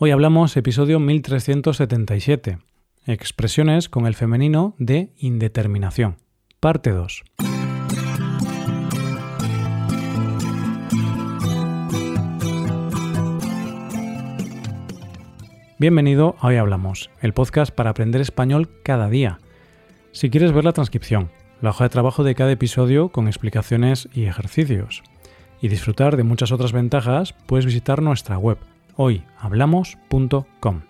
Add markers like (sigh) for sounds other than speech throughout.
Hoy hablamos episodio 1377, expresiones con el femenino de indeterminación, parte 2. Bienvenido a Hoy Hablamos, el podcast para aprender español cada día. Si quieres ver la transcripción, la hoja de trabajo de cada episodio con explicaciones y ejercicios, y disfrutar de muchas otras ventajas, puedes visitar nuestra web hoyhablamos.com.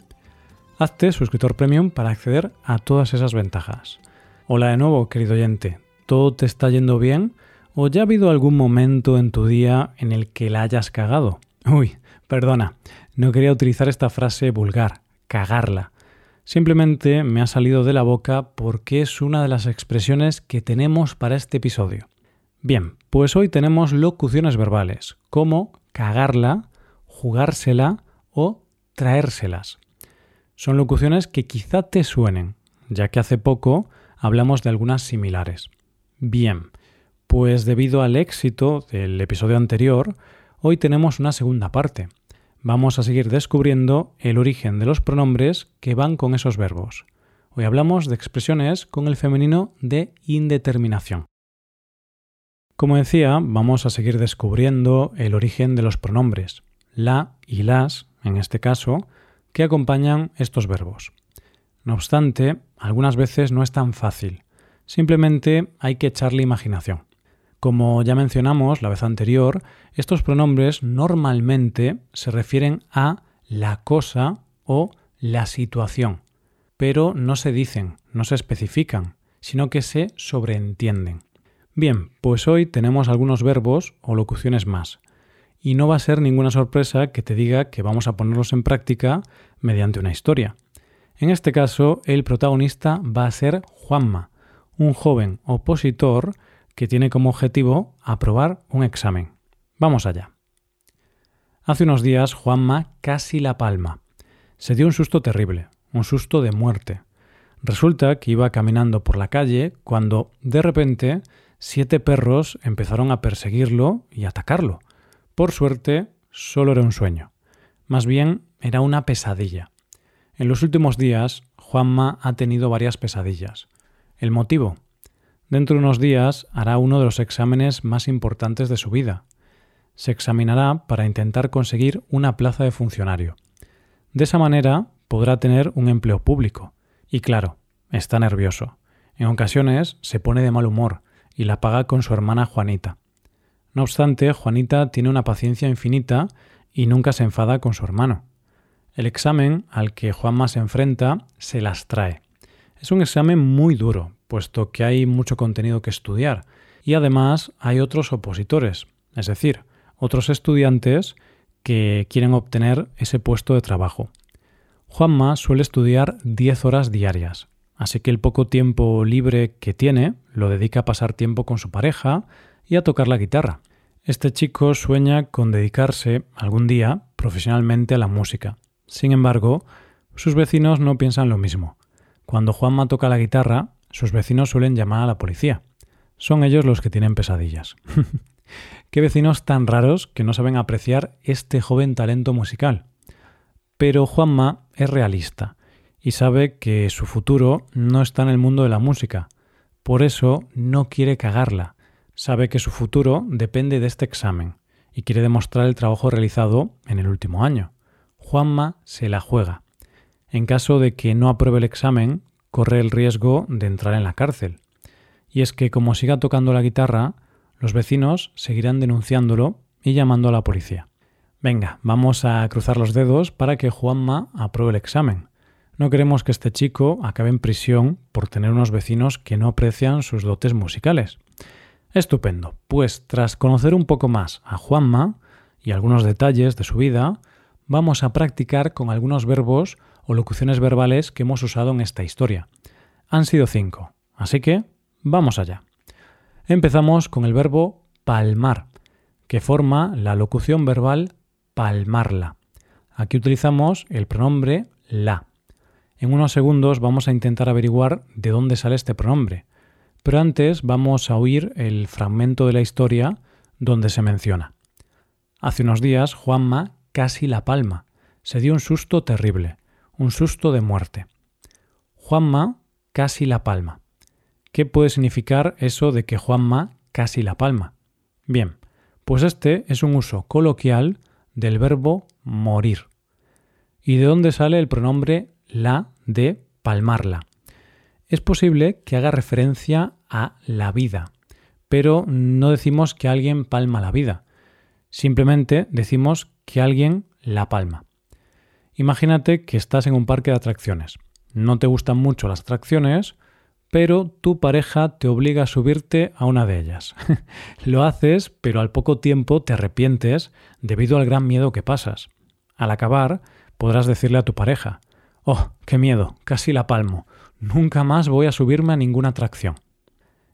Hazte suscriptor premium para acceder a todas esas ventajas. Hola de nuevo, querido oyente. ¿Todo te está yendo bien? ¿O ya ha habido algún momento en tu día en el que la hayas cagado? Uy, perdona, no quería utilizar esta frase vulgar, cagarla. Simplemente me ha salido de la boca porque es una de las expresiones que tenemos para este episodio. Bien, pues hoy tenemos locuciones verbales, como cagarla, jugársela o traérselas. Son locuciones que quizá te suenen, ya que hace poco hablamos de algunas similares. Bien, pues debido al éxito del episodio anterior, hoy tenemos una segunda parte, vamos a seguir descubriendo el origen de los pronombres que van con esos verbos. Hoy hablamos de expresiones con el femenino de indeterminación. Como decía, vamos a seguir descubriendo el origen de los pronombres, la y las, en este caso, que acompañan estos verbos. No obstante, algunas veces no es tan fácil, simplemente hay que echarle imaginación. Como ya mencionamos la vez anterior, estos pronombres normalmente se refieren a la cosa o la situación, pero no se dicen, no se especifican, sino que se sobreentienden. Bien, pues hoy tenemos algunos verbos o locuciones más, y no va a ser ninguna sorpresa que te diga que vamos a ponerlos en práctica mediante una historia. En este caso, el protagonista va a ser Juanma, un joven opositor que tiene como objetivo aprobar un examen. Vamos allá. Hace unos días Juanma casi la palma. Se dio un susto terrible, un susto de muerte. Resulta que iba caminando por la calle cuando, de repente, siete perros empezaron a perseguirlo y atacarlo. Por suerte, solo era un sueño. Más bien, era una pesadilla. En los últimos días, Juanma ha tenido varias pesadillas. ¿El motivo? Dentro de unos días hará uno de los exámenes más importantes de su vida. Se examinará para intentar conseguir una plaza de funcionario. De esa manera podrá tener un empleo público. Y claro, está nervioso. En ocasiones se pone de mal humor y la paga con su hermana Juanita. No obstante, Juanita tiene una paciencia infinita y nunca se enfada con su hermano. El examen al que Juanma se enfrenta se las trae. Es un examen muy duro, puesto que hay mucho contenido que estudiar y además hay otros opositores, es decir, otros estudiantes que quieren obtener ese puesto de trabajo. Juanma suele estudiar 10 horas diarias, así que el poco tiempo libre que tiene lo dedica a pasar tiempo con su pareja y a tocar la guitarra. Este chico sueña con dedicarse algún día profesionalmente a la música. Sin embargo, sus vecinos no piensan lo mismo. Cuando Juanma toca la guitarra, sus vecinos suelen llamar a la policía. Son ellos los que tienen pesadillas. (laughs) Qué vecinos tan raros que no saben apreciar este joven talento musical. Pero Juanma es realista y sabe que su futuro no está en el mundo de la música. Por eso no quiere cagarla. Sabe que su futuro depende de este examen y quiere demostrar el trabajo realizado en el último año. Juanma se la juega. En caso de que no apruebe el examen, corre el riesgo de entrar en la cárcel. Y es que como siga tocando la guitarra, los vecinos seguirán denunciándolo y llamando a la policía. Venga, vamos a cruzar los dedos para que Juanma apruebe el examen. No queremos que este chico acabe en prisión por tener unos vecinos que no aprecian sus dotes musicales. Estupendo. Pues tras conocer un poco más a Juanma y algunos detalles de su vida, vamos a practicar con algunos verbos o locuciones verbales que hemos usado en esta historia. Han sido cinco, así que vamos allá. Empezamos con el verbo palmar, que forma la locución verbal palmarla. Aquí utilizamos el pronombre la. En unos segundos vamos a intentar averiguar de dónde sale este pronombre, pero antes vamos a oír el fragmento de la historia donde se menciona. Hace unos días Juanma casi la palma Se dio un susto terrible, un susto de muerte. Juanma casi la palma. ¿Qué puede significar eso de que Juanma casi la palma? Bien, pues este es un uso coloquial del verbo morir. ¿Y de dónde sale el pronombre la de palmarla? Es posible que haga referencia a la vida, pero no decimos que alguien palma la vida. Simplemente decimos que alguien la palma. Imagínate que estás en un parque de atracciones. No te gustan mucho las atracciones, pero tu pareja te obliga a subirte a una de ellas. (laughs) Lo haces, pero al poco tiempo te arrepientes debido al gran miedo que pasas. Al acabar, podrás decirle a tu pareja, Oh, qué miedo, casi la palmo. Nunca más voy a subirme a ninguna atracción.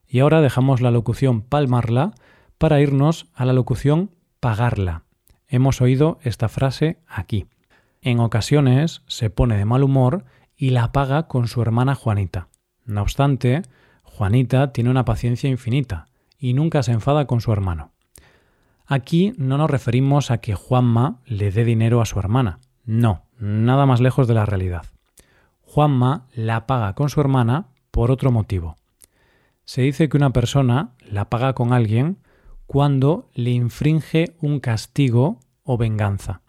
Y ahora dejamos la locución palmarla para irnos a la locución pagarla. Hemos oído esta frase aquí. En ocasiones se pone de mal humor y la paga con su hermana Juanita. No obstante, Juanita tiene una paciencia infinita y nunca se enfada con su hermano. Aquí no nos referimos a que Juanma le dé dinero a su hermana. No, nada más lejos de la realidad. Juanma la paga con su hermana por otro motivo. Se dice que una persona la paga con alguien cuando le infringe un castigo o venganza.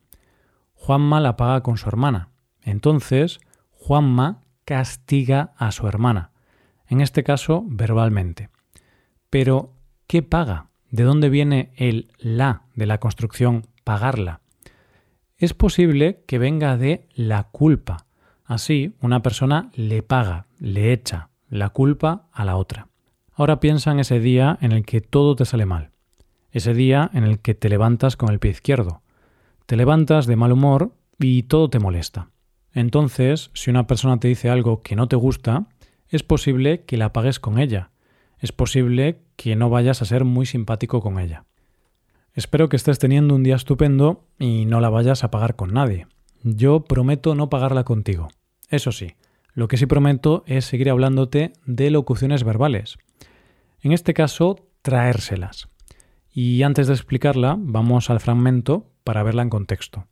Juanma la paga con su hermana. Entonces, Juanma castiga a su hermana, en este caso verbalmente. Pero, ¿qué paga? ¿De dónde viene el la de la construcción pagarla? Es posible que venga de la culpa. Así, una persona le paga, le echa la culpa a la otra. Ahora piensa en ese día en el que todo te sale mal. Ese día en el que te levantas con el pie izquierdo. Te levantas de mal humor y todo te molesta. Entonces, si una persona te dice algo que no te gusta, es posible que la pagues con ella. Es posible que no vayas a ser muy simpático con ella. Espero que estés teniendo un día estupendo y no la vayas a pagar con nadie. Yo prometo no pagarla contigo. Eso sí, lo que sí prometo es seguir hablándote de locuciones verbales. En este caso, traérselas. Y antes de explicarla, vamos al fragmento para verla en contexto.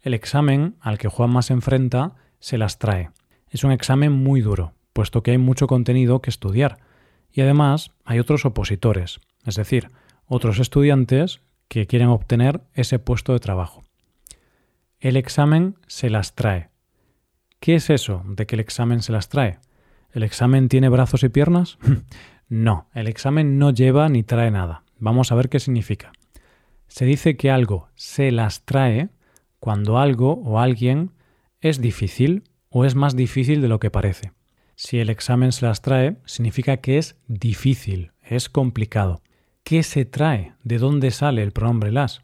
El examen al que Juanma se enfrenta se las trae. Es un examen muy duro, puesto que hay mucho contenido que estudiar. Y además hay otros opositores, es decir, otros estudiantes que quieren obtener ese puesto de trabajo. El examen se las trae. ¿Qué es eso de que el examen se las trae? ¿El examen tiene brazos y piernas? (laughs) no, el examen no lleva ni trae nada. Vamos a ver qué significa. Se dice que algo se las trae cuando algo o alguien es difícil o es más difícil de lo que parece. Si el examen se las trae, significa que es difícil, es complicado. ¿Qué se trae? ¿De dónde sale el pronombre las?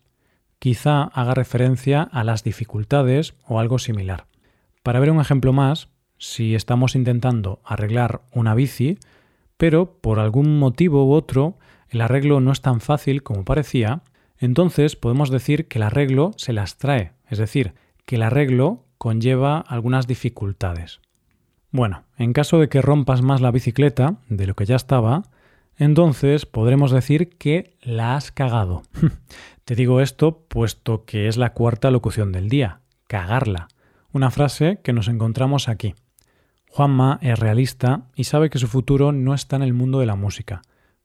Quizá haga referencia a las dificultades o algo similar. Para ver un ejemplo más, si estamos intentando arreglar una bici, pero por algún motivo u otro el arreglo no es tan fácil como parecía, entonces podemos decir que el arreglo se las trae, es decir, que el arreglo conlleva algunas dificultades. Bueno, en caso de que rompas más la bicicleta de lo que ya estaba, entonces podremos decir que la has cagado. (laughs) Te digo esto puesto que es la cuarta locución del día, cagarla, una frase que nos encontramos aquí. Juanma es realista y sabe que su futuro no está en el mundo de la música,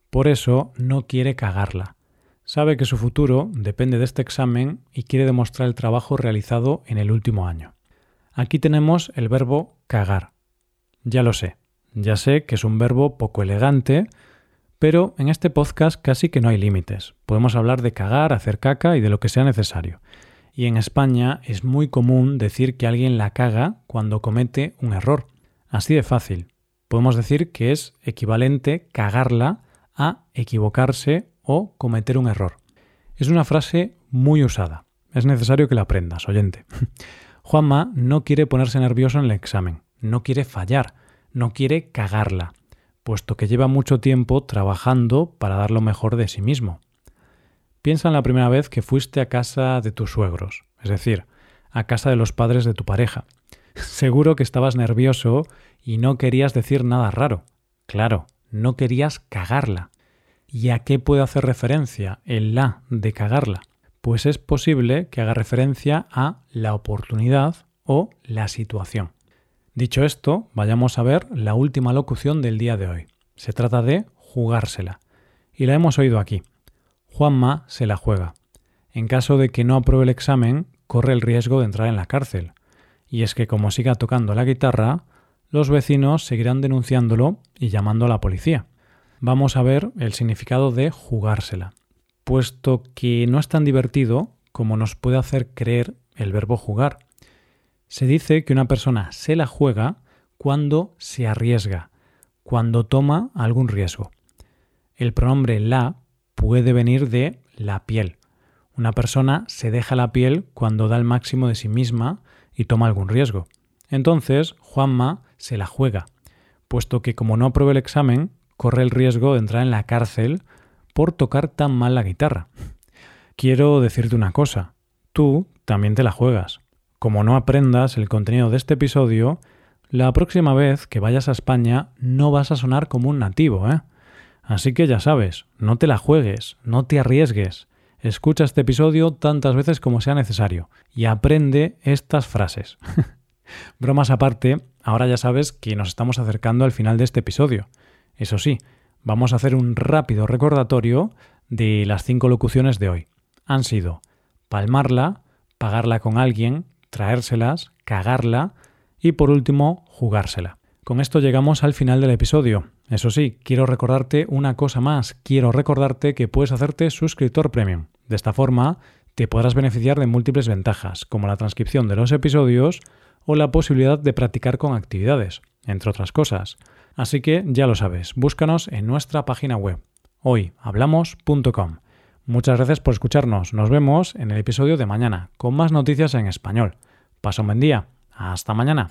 por eso no quiere cagarla. Sabe que su futuro depende de este examen y quiere demostrar el trabajo realizado en el último año. Aquí tenemos el verbo cagar. Ya lo sé, ya sé que es un verbo poco elegante, pero en este podcast casi que no hay límites. Podemos hablar de cagar, hacer caca y de lo que sea necesario. Y en España es muy común decir que alguien la caga cuando comete un error. Así de fácil. Podemos decir que es equivalente cagarla a equivocarse o cometer un error. Es una frase muy usada. Es necesario que la aprendas, oyente. (laughs) Juanma no quiere ponerse nervioso en el examen, no quiere fallar, no quiere cagarla, puesto que lleva mucho tiempo trabajando para dar lo mejor de sí mismo. Piensa en la primera vez que fuiste a casa de tus suegros, es decir, a casa de los padres de tu pareja. Seguro que estabas nervioso y no querías decir nada raro. Claro, no querías cagarla. ¿Y a qué puede hacer referencia el la de cagarla? pues es posible que haga referencia a la oportunidad o la situación. Dicho esto, vayamos a ver la última locución del día de hoy. Se trata de jugársela. Y la hemos oído aquí. Juanma se la juega. En caso de que no apruebe el examen, corre el riesgo de entrar en la cárcel. Y es que como siga tocando la guitarra, los vecinos seguirán denunciándolo y llamando a la policía. Vamos a ver el significado de jugársela, puesto que no es tan divertido como nos puede hacer creer el verbo jugar. Se dice que una persona se la juega cuando se arriesga, cuando toma algún riesgo. El pronombre la puede venir de la piel. Una persona se deja la piel cuando da el máximo de sí misma y toma algún riesgo. Entonces, Juanma se la juega, puesto que como no apruebe el examen, corre el riesgo de entrar en la cárcel por tocar tan mal la guitarra. Quiero decirte una cosa, tú también te la juegas. Como no aprendas el contenido de este episodio, la próxima vez que vayas a España no vas a sonar como un nativo, ¿eh? Así que ya sabes, no te la juegues, no te arriesgues. Escucha este episodio tantas veces como sea necesario y aprende estas frases. (laughs) Bromas aparte, ahora ya sabes que nos estamos acercando al final de este episodio. Eso sí, vamos a hacer un rápido recordatorio de las cinco locuciones de hoy. Han sido palmarla, pagarla con alguien, traérselas, cagarla y por último jugársela. Con esto llegamos al final del episodio. Eso sí, quiero recordarte una cosa más. Quiero recordarte que puedes hacerte suscriptor premium. De esta forma, te podrás beneficiar de múltiples ventajas, como la transcripción de los episodios o la posibilidad de practicar con actividades, entre otras cosas. Así que ya lo sabes, búscanos en nuestra página web, hoyhablamos.com. Muchas gracias por escucharnos. Nos vemos en el episodio de mañana, con más noticias en español. Pasa un buen día. Hasta mañana.